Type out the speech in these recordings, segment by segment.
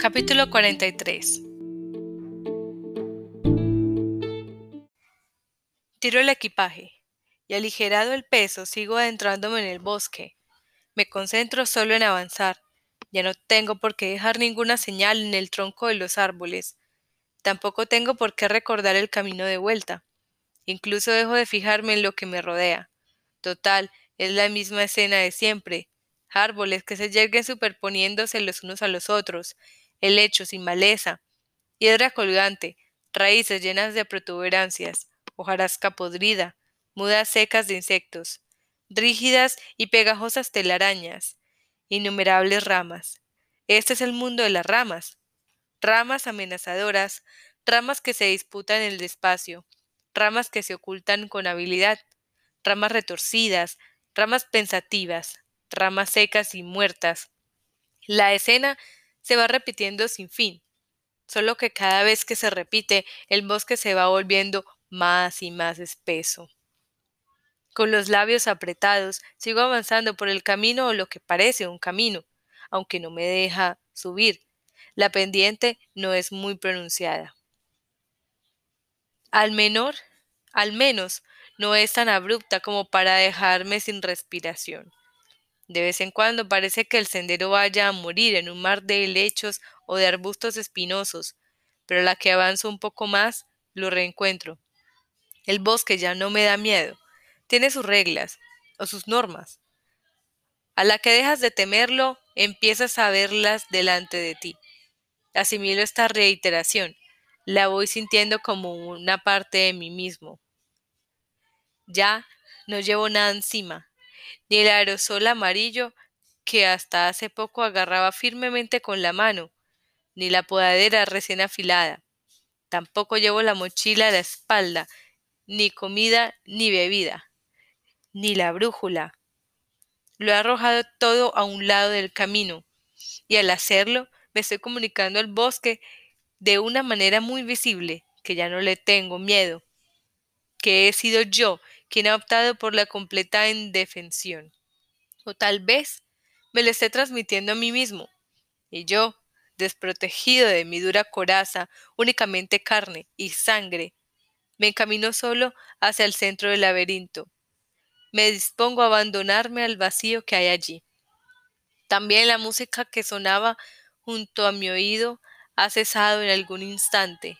Capítulo 43 Tiro el equipaje y aligerado el peso sigo adentrándome en el bosque. Me concentro solo en avanzar. Ya no tengo por qué dejar ninguna señal en el tronco de los árboles. Tampoco tengo por qué recordar el camino de vuelta. Incluso dejo de fijarme en lo que me rodea. Total, es la misma escena de siempre. Árboles que se yerguen superponiéndose los unos a los otros, helechos sin maleza, hiedra colgante, raíces llenas de protuberancias, hojarasca podrida, mudas secas de insectos, rígidas y pegajosas telarañas, innumerables ramas. Este es el mundo de las ramas. Ramas amenazadoras, ramas que se disputan en el espacio, ramas que se ocultan con habilidad, ramas retorcidas, ramas pensativas, ramas secas y muertas. La escena se va repitiendo sin fin, solo que cada vez que se repite el bosque se va volviendo más y más espeso. Con los labios apretados, sigo avanzando por el camino o lo que parece un camino, aunque no me deja subir. La pendiente no es muy pronunciada. Al menor, al menos, no es tan abrupta como para dejarme sin respiración. De vez en cuando parece que el sendero vaya a morir en un mar de helechos o de arbustos espinosos, pero a la que avanzo un poco más, lo reencuentro. El bosque ya no me da miedo tiene sus reglas o sus normas. A la que dejas de temerlo, empiezas a verlas delante de ti. Asimilo esta reiteración, la voy sintiendo como una parte de mí mismo. Ya no llevo nada encima, ni el aerosol amarillo que hasta hace poco agarraba firmemente con la mano, ni la podadera recién afilada. Tampoco llevo la mochila a la espalda, ni comida ni bebida ni la brújula. Lo he arrojado todo a un lado del camino, y al hacerlo me estoy comunicando al bosque de una manera muy visible, que ya no le tengo miedo, que he sido yo quien ha optado por la completa indefensión. O tal vez me lo esté transmitiendo a mí mismo, y yo, desprotegido de mi dura coraza, únicamente carne y sangre, me encamino solo hacia el centro del laberinto, me dispongo a abandonarme al vacío que hay allí. También la música que sonaba junto a mi oído ha cesado en algún instante.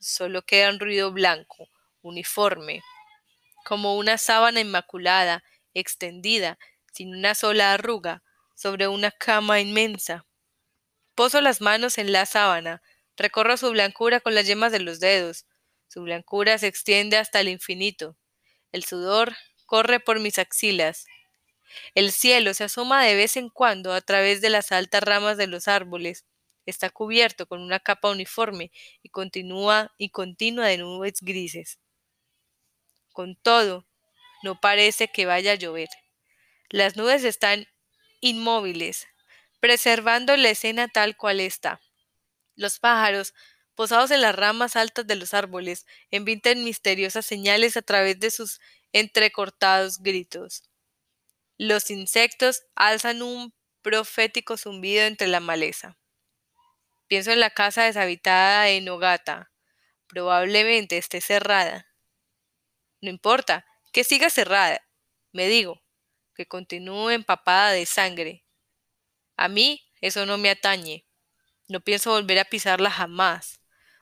Solo queda un ruido blanco, uniforme, como una sábana inmaculada, extendida, sin una sola arruga, sobre una cama inmensa. Poso las manos en la sábana, recorro su blancura con las yemas de los dedos. Su blancura se extiende hasta el infinito. El sudor corre por mis axilas. El cielo se asoma de vez en cuando a través de las altas ramas de los árboles. Está cubierto con una capa uniforme y continúa y continua de nubes grises. Con todo, no parece que vaya a llover. Las nubes están inmóviles, preservando la escena tal cual está. Los pájaros, posados en las ramas altas de los árboles, emiten misteriosas señales a través de sus entrecortados gritos. Los insectos alzan un profético zumbido entre la maleza. Pienso en la casa deshabitada de Nogata. Probablemente esté cerrada. No importa, que siga cerrada, me digo, que continúe empapada de sangre. A mí eso no me atañe. No pienso volver a pisarla jamás.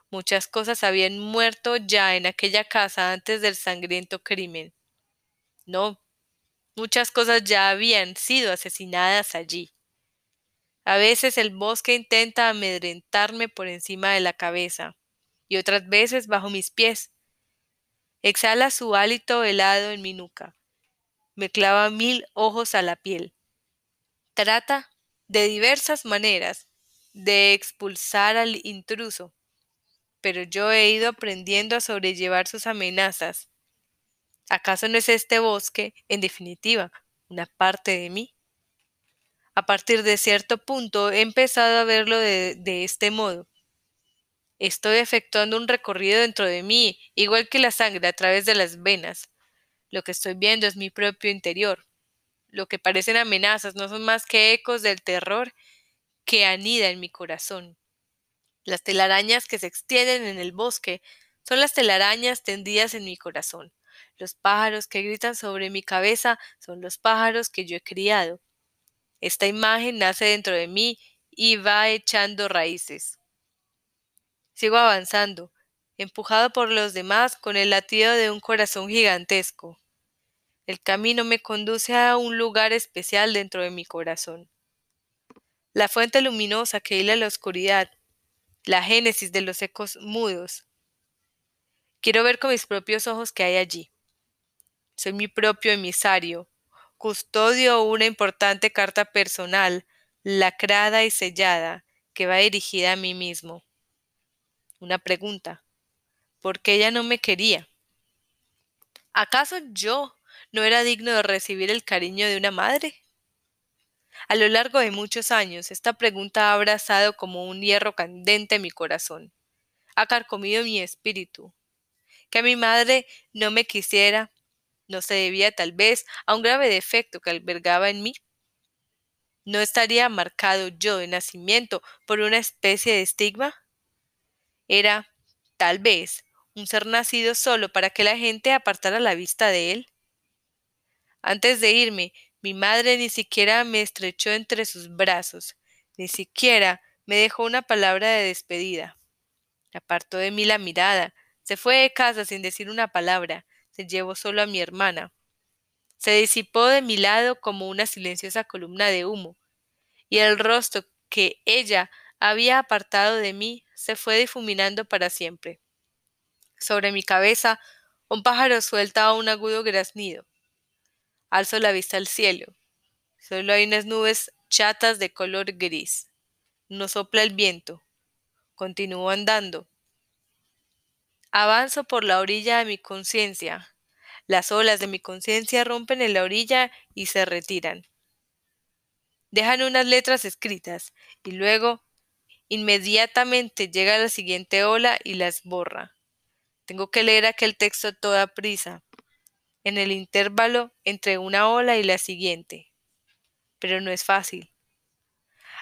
Muchas cosas habían muerto ya en aquella casa antes del sangriento crimen. No, muchas cosas ya habían sido asesinadas allí. A veces el bosque intenta amedrentarme por encima de la cabeza y otras veces bajo mis pies. Exhala su hálito helado en mi nuca. Me clava mil ojos a la piel. Trata de diversas maneras de expulsar al intruso, pero yo he ido aprendiendo a sobrellevar sus amenazas ¿Acaso no es este bosque, en definitiva, una parte de mí? A partir de cierto punto he empezado a verlo de, de este modo. Estoy efectuando un recorrido dentro de mí, igual que la sangre a través de las venas. Lo que estoy viendo es mi propio interior. Lo que parecen amenazas no son más que ecos del terror que anida en mi corazón. Las telarañas que se extienden en el bosque son las telarañas tendidas en mi corazón. Los pájaros que gritan sobre mi cabeza son los pájaros que yo he criado. Esta imagen nace dentro de mí y va echando raíces. Sigo avanzando, empujado por los demás con el latido de un corazón gigantesco. El camino me conduce a un lugar especial dentro de mi corazón. La fuente luminosa que hila la oscuridad, la génesis de los ecos mudos. Quiero ver con mis propios ojos qué hay allí. Soy mi propio emisario, custodio una importante carta personal, lacrada y sellada, que va dirigida a mí mismo. Una pregunta. ¿Por qué ella no me quería? ¿Acaso yo no era digno de recibir el cariño de una madre? A lo largo de muchos años, esta pregunta ha abrazado como un hierro candente mi corazón, ha carcomido mi espíritu. Que mi madre no me quisiera no se debía tal vez a un grave defecto que albergaba en mí. ¿No estaría marcado yo de nacimiento por una especie de estigma? Era, tal vez, un ser nacido solo para que la gente apartara la vista de él. Antes de irme, mi madre ni siquiera me estrechó entre sus brazos, ni siquiera me dejó una palabra de despedida. Apartó de mí la mirada, se fue de casa sin decir una palabra, se llevó solo a mi hermana. Se disipó de mi lado como una silenciosa columna de humo, y el rostro que ella había apartado de mí se fue difuminando para siempre. Sobre mi cabeza un pájaro suelta un agudo graznido. Alzo la vista al cielo. Solo hay unas nubes chatas de color gris. No sopla el viento. Continúo andando. Avanzo por la orilla de mi conciencia. Las olas de mi conciencia rompen en la orilla y se retiran. Dejan unas letras escritas y luego inmediatamente llega la siguiente ola y las borra. Tengo que leer aquel texto a toda prisa en el intervalo entre una ola y la siguiente. Pero no es fácil.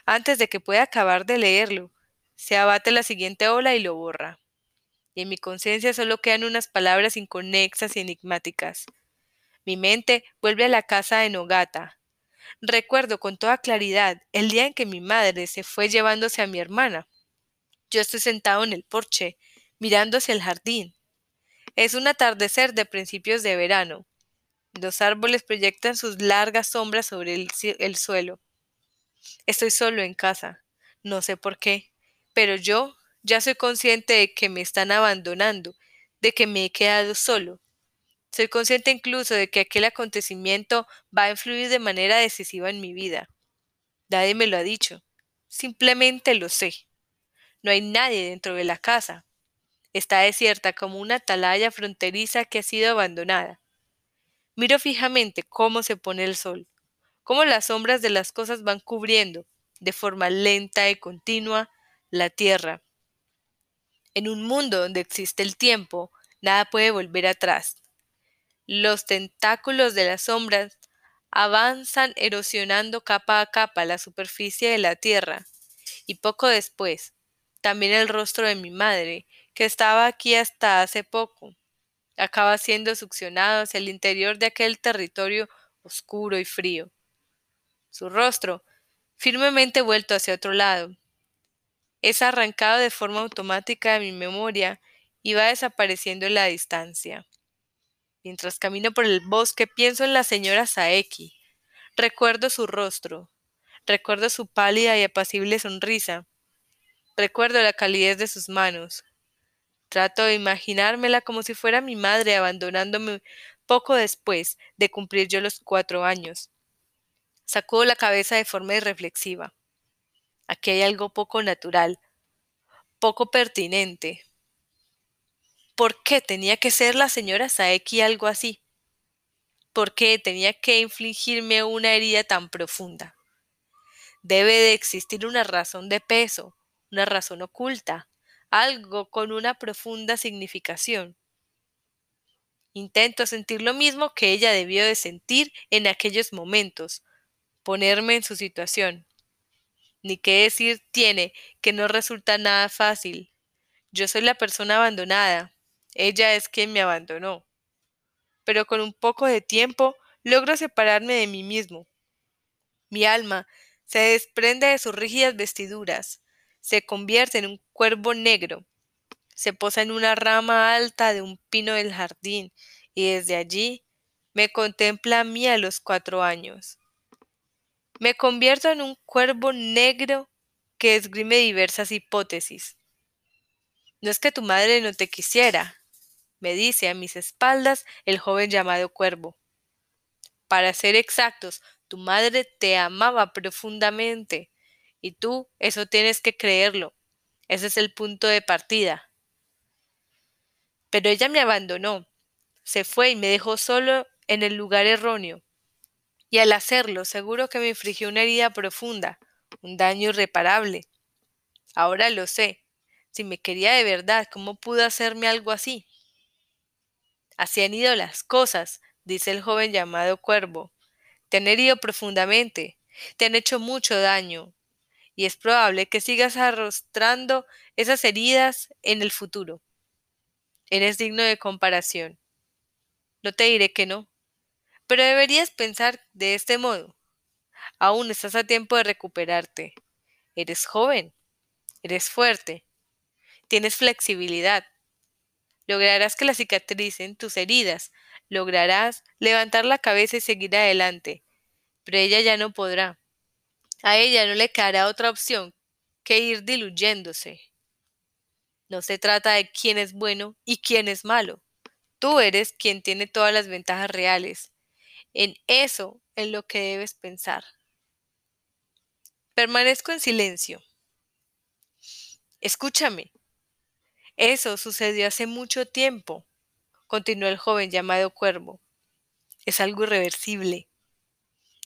Antes de que pueda acabar de leerlo, se abate la siguiente ola y lo borra. Y en mi conciencia solo quedan unas palabras inconexas y enigmáticas. Mi mente vuelve a la casa de Nogata. Recuerdo con toda claridad el día en que mi madre se fue llevándose a mi hermana. Yo estoy sentado en el porche, mirando hacia el jardín. Es un atardecer de principios de verano. Los árboles proyectan sus largas sombras sobre el, el, suelo. Estoy solo en casa. No sé por qué, pero yo ya soy consciente de que me están abandonando, de que me he quedado solo. Soy consciente incluso de que aquel acontecimiento va a influir de manera decisiva en mi vida. Nadie me lo ha dicho. Simplemente lo sé. No hay nadie dentro de la casa. Está desierta como una atalaya fronteriza que ha sido abandonada. Miro fijamente cómo se pone el sol, cómo las sombras de las cosas van cubriendo, de forma lenta y continua, la tierra. En un mundo donde existe el tiempo, nada puede volver atrás. Los tentáculos de las sombras avanzan erosionando capa a capa la superficie de la tierra, y poco después, también el rostro de mi madre, que estaba aquí hasta hace poco, acaba siendo succionado hacia el interior de aquel territorio oscuro y frío. Su rostro, firmemente vuelto hacia otro lado, es arrancado de forma automática de mi memoria y va desapareciendo en la distancia. Mientras camino por el bosque pienso en la señora Saeki. Recuerdo su rostro, recuerdo su pálida y apacible sonrisa, recuerdo la calidez de sus manos, Trato de imaginármela como si fuera mi madre abandonándome poco después de cumplir yo los cuatro años. Sacudo la cabeza de forma irreflexiva. Aquí hay algo poco natural, poco pertinente. ¿Por qué tenía que ser la señora Saeki algo así? ¿Por qué tenía que infligirme una herida tan profunda? Debe de existir una razón de peso, una razón oculta, algo con una profunda significación. Intento sentir lo mismo que ella debió de sentir en aquellos momentos, ponerme en su situación. ni qué decir tiene que no resulta nada fácil. Yo soy la persona abandonada, ella es quien me abandonó. Pero con un poco de tiempo logro separarme de mí mismo. Mi alma se desprende de sus rígidas vestiduras, se convierte en un cuervo negro, se posa en una rama alta de un pino del jardín y desde allí me contempla a mí a los cuatro años. Me convierto en un cuervo negro que esgrime diversas hipótesis. No es que tu madre no te quisiera, me dice a mis espaldas el joven llamado cuervo. Para ser exactos, tu madre te amaba profundamente, y tú eso tienes que creerlo. Ese es el punto de partida. Pero ella me abandonó, se fue y me dejó solo en el lugar erróneo. Y al hacerlo, seguro que me infligió una herida profunda, un daño irreparable. Ahora lo sé. Si me quería de verdad, ¿cómo pudo hacerme algo así? Así han ido las cosas, dice el joven llamado Cuervo. Te han herido profundamente, te han hecho mucho daño, y es probable que sigas arrastrando esas heridas en el futuro. Eres digno de comparación. No te diré que no, pero deberías pensar de este modo. Aún estás a tiempo de recuperarte. Eres joven, eres fuerte, tienes flexibilidad, lograrás que la cicatricen tus heridas, lograrás levantar la cabeza y seguir adelante, pero ella ya no podrá. A ella no le quedará otra opción que ir diluyéndose. No se trata de quién es bueno y quién es malo. Tú eres quien tiene todas las ventajas reales. En eso es lo que debes pensar. Permanezco en silencio. Escúchame, eso sucedió hace mucho tiempo, continuó el joven llamado Cuervo. Es algo irreversible.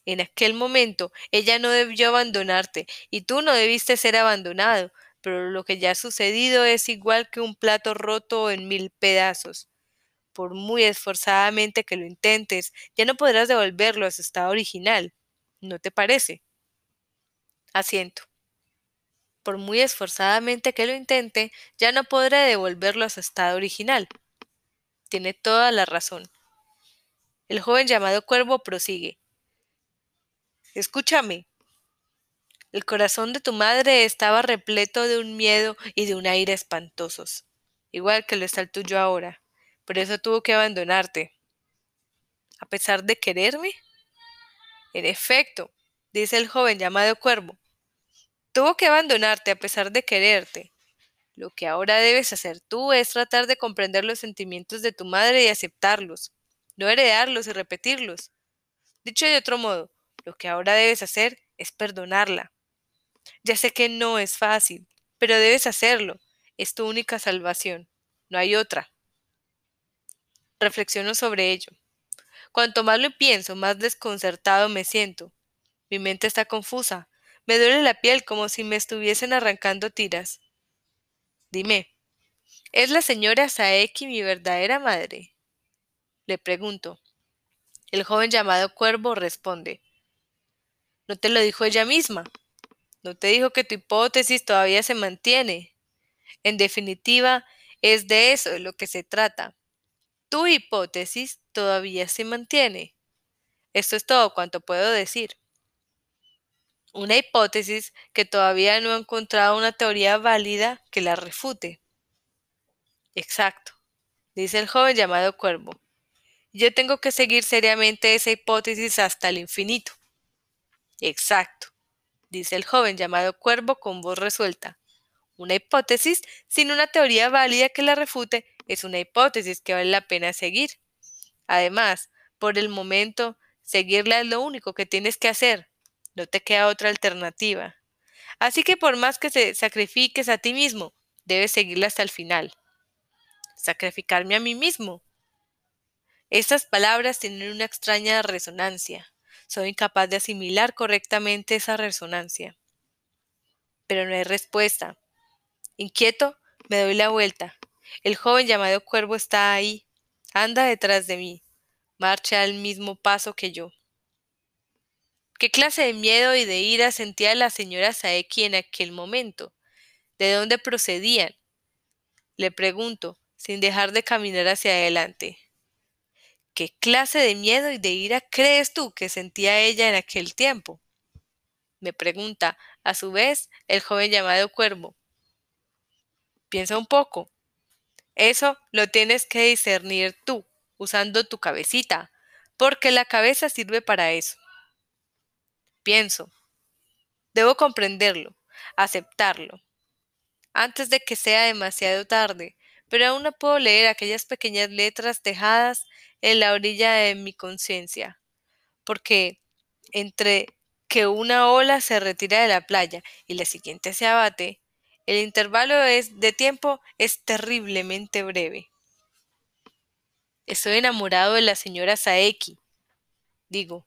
En aquel momento ella no debió abandonarte y tú no debiste ser abandonado, pero lo que ya ha sucedido es igual que un plato roto en mil pedazos. Por muy esforzadamente que lo intentes, ya no podrás devolverlo a su estado original. ¿No te parece? Asiento por muy esforzadamente que lo intente, ya no podré devolverlo a su estado original. Tiene toda la razón. El joven llamado Cuervo prosigue. Escúchame. El corazón de tu madre estaba repleto de un miedo y de un aire espantosos, igual que lo está el tuyo ahora. Por eso tuvo que abandonarte. ¿A pesar de quererme? En efecto, dice el joven llamado Cuervo, Tuvo que abandonarte a pesar de quererte. Lo que ahora debes hacer tú es tratar de comprender los sentimientos de tu madre y aceptarlos, no heredarlos y repetirlos. Dicho de otro modo, lo que ahora debes hacer es perdonarla. Ya sé que no es fácil, pero debes hacerlo. Es tu única salvación. No hay otra. Reflexiono sobre ello. Cuanto más lo pienso, más desconcertado me siento. Mi mente está confusa, me duele la piel como si me estuviesen arrancando tiras. Dime, ¿es la señora Saeki mi verdadera madre? Le pregunto. El joven llamado Cuervo responde. ¿No te lo dijo ella misma? ¿No te dijo que tu hipótesis todavía se mantiene? En definitiva, es de eso de lo que se trata. Tu hipótesis todavía se mantiene. Esto es todo cuanto puedo decir una hipótesis que todavía no ha encontrado una teoría válida que la refute. Exacto, dice el joven llamado Cuervo. Yo tengo que seguir seriamente esa hipótesis hasta el infinito. Exacto, dice el joven llamado Cuervo con voz resuelta. Una hipótesis sin una teoría válida que la refute es una hipótesis que vale la pena seguir. Además, por el momento, seguirla es lo único que tienes que hacer, no te queda otra alternativa. Así que por más que te sacrifiques a ti mismo, debes seguirla hasta el final. Sacrificarme a mí mismo. Estas palabras tienen una extraña resonancia. Soy incapaz de asimilar correctamente esa resonancia. Pero no hay respuesta. Inquieto, me doy la vuelta. El joven llamado Cuervo está ahí. Anda detrás de mí. Marcha al mismo paso que yo. ¿Qué clase de miedo y de ira sentía la señora Saeki en aquel momento? ¿De dónde procedían? Le pregunto, sin dejar de caminar hacia adelante. ¿Qué clase de miedo y de ira crees tú que sentía ella en aquel tiempo? Me pregunta, a su vez, el joven llamado Cuervo. Piensa un poco. Eso lo tienes que discernir tú, usando tu cabecita, porque la cabeza sirve para eso. Pienso. Debo comprenderlo, aceptarlo, antes de que sea demasiado tarde, pero aún no puedo leer aquellas pequeñas letras dejadas en la orilla de mi conciencia, porque entre que una ola se retira de la playa y la siguiente se abate, el intervalo es, de tiempo es terriblemente breve. Estoy enamorado de la señora Saeki, digo.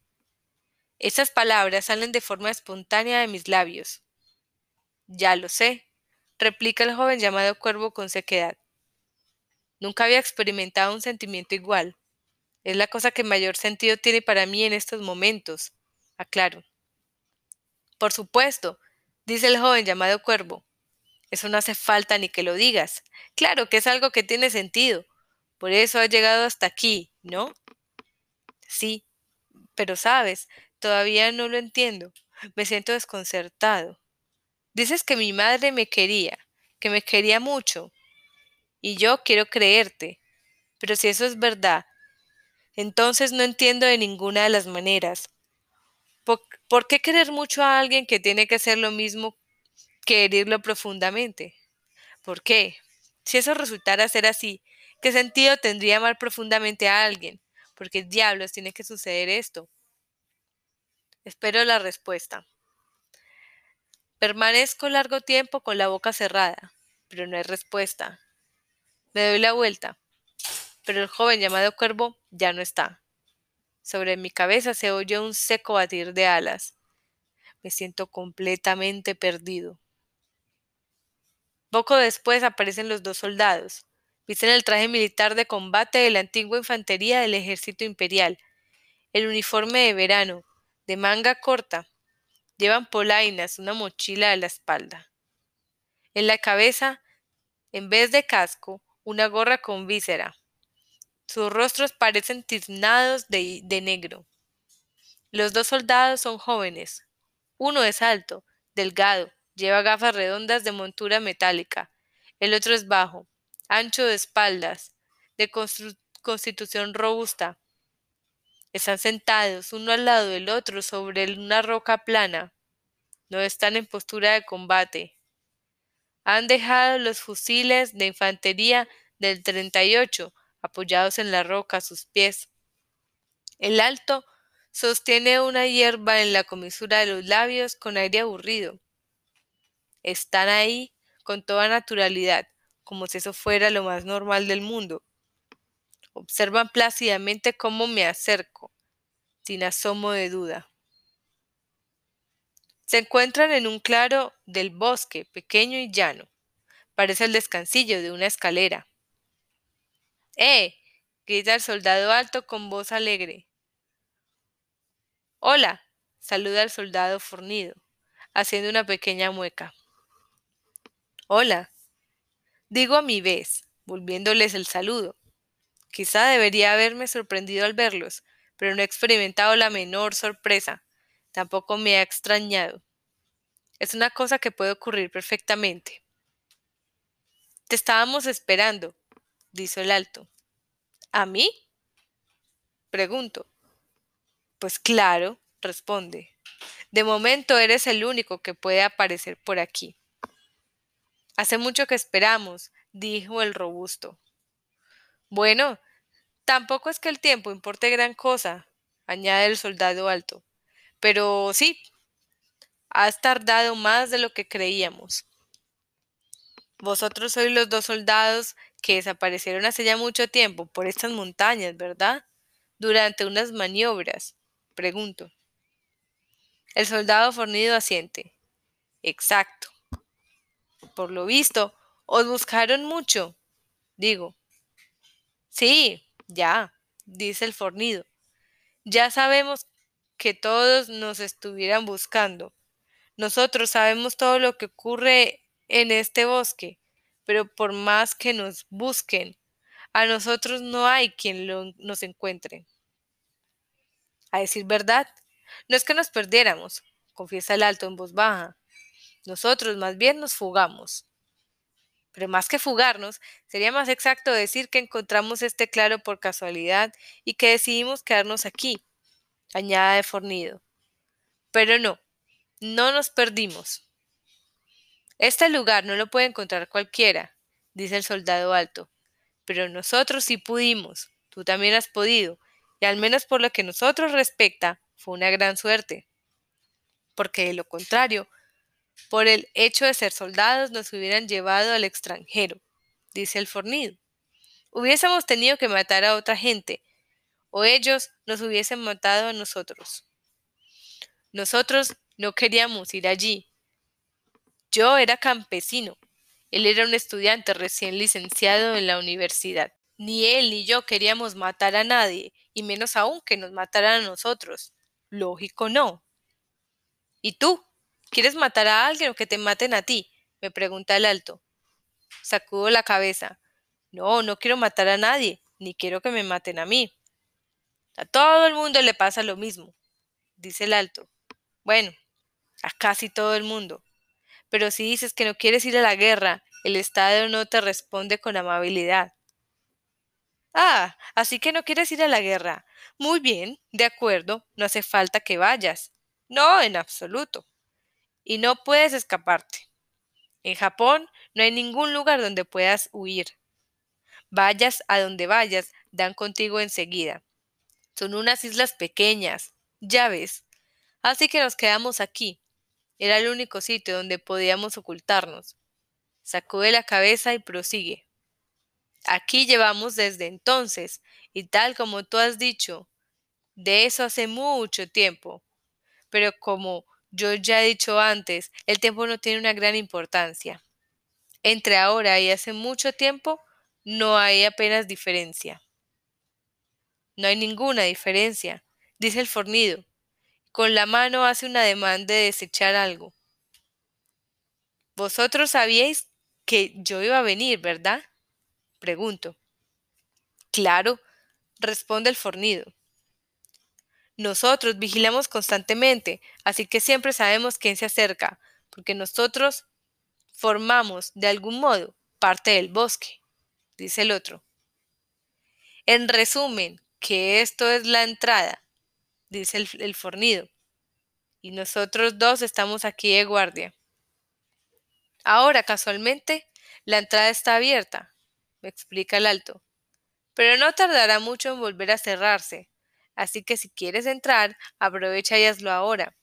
Esas palabras salen de forma espontánea de mis labios. Ya lo sé, replica el joven llamado Cuervo con sequedad. Nunca había experimentado un sentimiento igual. Es la cosa que mayor sentido tiene para mí en estos momentos, aclaro. Por supuesto, dice el joven llamado Cuervo. Eso no hace falta ni que lo digas. Claro que es algo que tiene sentido. Por eso has llegado hasta aquí, ¿no? Sí, pero sabes, todavía no lo entiendo. Me siento desconcertado. Dices que mi madre me quería, que me quería mucho, y yo quiero creerte. Pero si eso es verdad, entonces no entiendo de ninguna de las maneras. ¿Por, qué querer mucho a alguien que tiene que ser lo mismo que herirlo profundamente? ¿Por qué? Si eso resultara ser así, ¿qué sentido tendría amar profundamente a alguien? Porque diablos tiene que suceder esto. Espero la respuesta. Permanezco largo tiempo con la boca cerrada, pero no hay respuesta. Me doy la vuelta, pero el joven llamado Cuervo ya no está. Sobre mi cabeza se oye un seco batir de alas. Me siento completamente perdido. Poco después aparecen los dos soldados. Visten el traje militar de combate de la antigua infantería del ejército imperial, el uniforme de verano, de manga corta, Llevan polainas, una mochila a la espalda. En la cabeza, en vez de casco, una gorra con víscera. Sus rostros parecen tiznados de, de negro. Los dos soldados son jóvenes. Uno es alto, delgado, lleva gafas redondas de montura metálica. El otro es bajo, ancho de espaldas, de constitución robusta, están sentados uno al lado del otro sobre una roca plana. No están en postura de combate. Han dejado los fusiles de infantería del 38 apoyados en la roca a sus pies. El alto sostiene una hierba en la comisura de los labios con aire aburrido. Están ahí con toda naturalidad, como si eso fuera lo más normal del mundo. Observan plácidamente cómo me acerco, sin asomo de duda. Se encuentran en un claro del bosque, pequeño y llano. Parece el descansillo de una escalera. ¡Eh! grita el soldado alto con voz alegre. Hola, saluda el soldado fornido, haciendo una pequeña mueca. Hola, digo a mi vez, volviéndoles el saludo. Quizá debería haberme sorprendido al verlos, pero no he experimentado la menor sorpresa. Tampoco me ha extrañado. Es una cosa que puede ocurrir perfectamente. Te estábamos esperando, dijo el alto. ¿A mí? Pregunto. Pues claro, responde. De momento eres el único que puede aparecer por aquí. Hace mucho que esperamos, dijo el robusto. Bueno, tampoco es que el tiempo importe gran cosa, añade el soldado alto. Pero sí, has tardado más de lo que creíamos. Vosotros sois los dos soldados que desaparecieron hace ya mucho tiempo por estas montañas, ¿verdad? Durante unas maniobras. Pregunto. El soldado fornido asiente. Exacto. Por lo visto, os buscaron mucho. Digo. Sí, ya, dice el fornido. Ya sabemos que todos nos estuvieran buscando. Nosotros sabemos todo lo que ocurre en este bosque, pero por más que nos busquen, a nosotros no hay quien nos encuentre. A decir verdad, no es que nos perdiéramos, confiesa el alto en voz baja. Nosotros más bien nos fugamos. Pero más que fugarnos, sería más exacto decir que encontramos este claro por casualidad y que decidimos quedarnos aquí, añade Fornido. Pero no, no nos perdimos. Este lugar no lo puede encontrar cualquiera, dice el soldado alto, pero nosotros sí pudimos, tú también has podido, y al menos por lo que nosotros respecta, fue una gran suerte. Porque de lo contrario, por el hecho de ser soldados nos hubieran llevado al extranjero, dice el fornido. Hubiésemos tenido que matar a otra gente, o ellos nos hubiesen matado a nosotros. Nosotros no queríamos ir allí. Yo era campesino. Él era un estudiante recién licenciado en la universidad. Ni él ni yo queríamos matar a nadie, y menos aún que nos mataran a nosotros. Lógico no. ¿Y tú? ¿Quieres matar a alguien o que te maten a ti? me pregunta el alto. Sacudo la cabeza. No, no quiero matar a nadie, ni quiero que me maten a mí. A todo el mundo le pasa lo mismo, dice el alto. Bueno, a casi todo el mundo. Pero si dices que no quieres ir a la guerra, el Estado no te responde con amabilidad. Ah, así que no quieres ir a la guerra. Muy bien, de acuerdo, no hace falta que vayas. No, en absoluto. Y no puedes escaparte. En Japón no hay ningún lugar donde puedas huir. Vayas a donde vayas, dan contigo enseguida. Son unas islas pequeñas, ya ves. Así que nos quedamos aquí. Era el único sitio donde podíamos ocultarnos. Sacude la cabeza y prosigue. Aquí llevamos desde entonces, y tal como tú has dicho, de eso hace mucho tiempo. Pero como yo ya he dicho antes, el tiempo no tiene una gran importancia. Entre ahora y hace mucho tiempo no hay apenas diferencia. No hay ninguna diferencia, dice el fornido. Con la mano hace un ademán de desechar algo. Vosotros sabíais que yo iba a venir, ¿verdad? Pregunto. Claro, responde el fornido. Nosotros vigilamos constantemente, así que siempre sabemos quién se acerca, porque nosotros formamos, de algún modo, parte del bosque, dice el otro. En resumen, que esto es la entrada, dice el, fornido, y nosotros dos estamos aquí de guardia. Ahora, casualmente, la entrada está abierta, me explica el alto. Pero no tardará mucho en volver a cerrarse, así que si quieres entrar, aprovecha y hazlo ahora.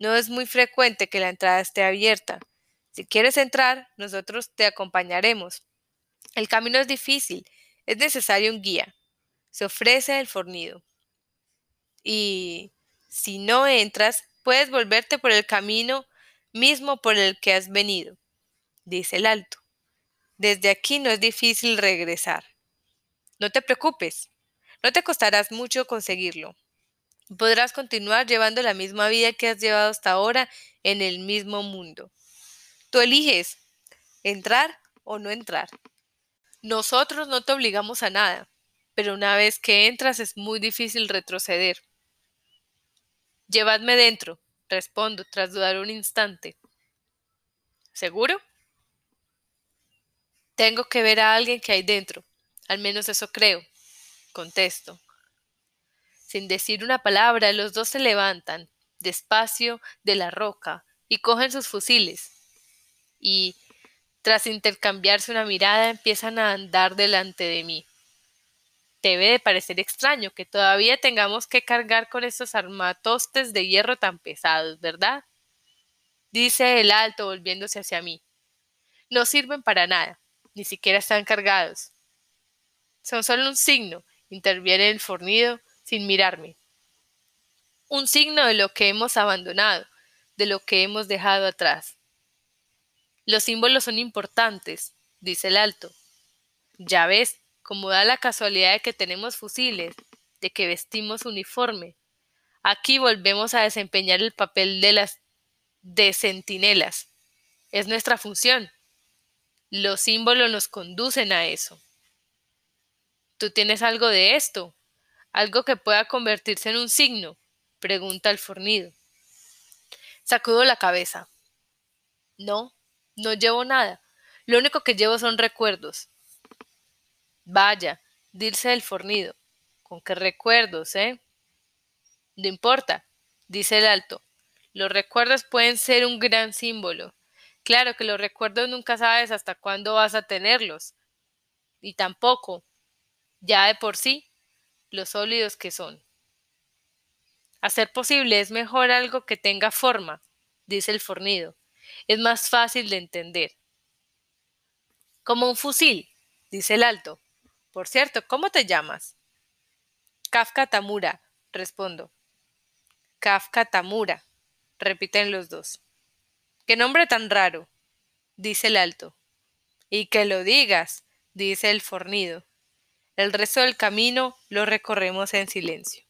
No es muy frecuente que la entrada esté abierta. Si quieres entrar, nosotros te acompañaremos. El camino es difícil, es necesario un guía. Se ofrece el fornido. Y si no entras, puedes volverte por el camino mismo por el que has venido, dice el alto. Desde aquí no es difícil regresar. No te preocupes, no te costarás mucho conseguirlo. Podrás continuar llevando la misma vida que has llevado hasta ahora en el mismo mundo. Tú eliges entrar o no entrar. Nosotros no te obligamos a nada, pero una vez que entras es muy difícil retroceder. Llevadme dentro, respondo tras dudar un instante. ¿Seguro? Tengo que ver a alguien que hay dentro, al menos eso creo, contesto. Sin decir una palabra, los dos se levantan, despacio, de la roca, y cogen sus fusiles. Y, tras intercambiarse una mirada, empiezan a andar delante de mí. Debe de parecer extraño que todavía tengamos que cargar con estos armatostes de hierro tan pesados, ¿verdad? Dice el alto volviéndose hacia mí. No sirven para nada ni siquiera están cargados. Son solo un signo, interviene el fornido sin mirarme. Un signo de lo que hemos abandonado, de lo que hemos dejado atrás. Los símbolos son importantes, dice el alto. Ya ves, como da la casualidad de que tenemos fusiles, de que vestimos uniforme. Aquí volvemos a desempeñar el papel de las de centinelas. Es nuestra función. Los símbolos nos conducen a eso. ¿Tú tienes algo de esto? ¿Algo que pueda convertirse en un signo? pregunta el fornido. Sacudo la cabeza. No, no llevo nada. Lo único que llevo son recuerdos. Vaya, dice el fornido. ¿Con qué recuerdos, eh? No importa, dice el alto. Los recuerdos pueden ser un gran símbolo. Claro que los recuerdos nunca sabes hasta cuándo vas a tenerlos. Y tampoco, ya de por sí, los sólidos que son. Hacer posible es mejor algo que tenga forma, dice el fornido. Es más fácil de entender. Como un fusil, dice el alto. Por cierto, ¿cómo te llamas? Kafka Tamura, respondo. Kafka Tamura, repiten los dos. ¿Qué nombre tan raro? dice el alto. Y que lo digas, dice el fornido. El resto del camino lo recorremos en silencio.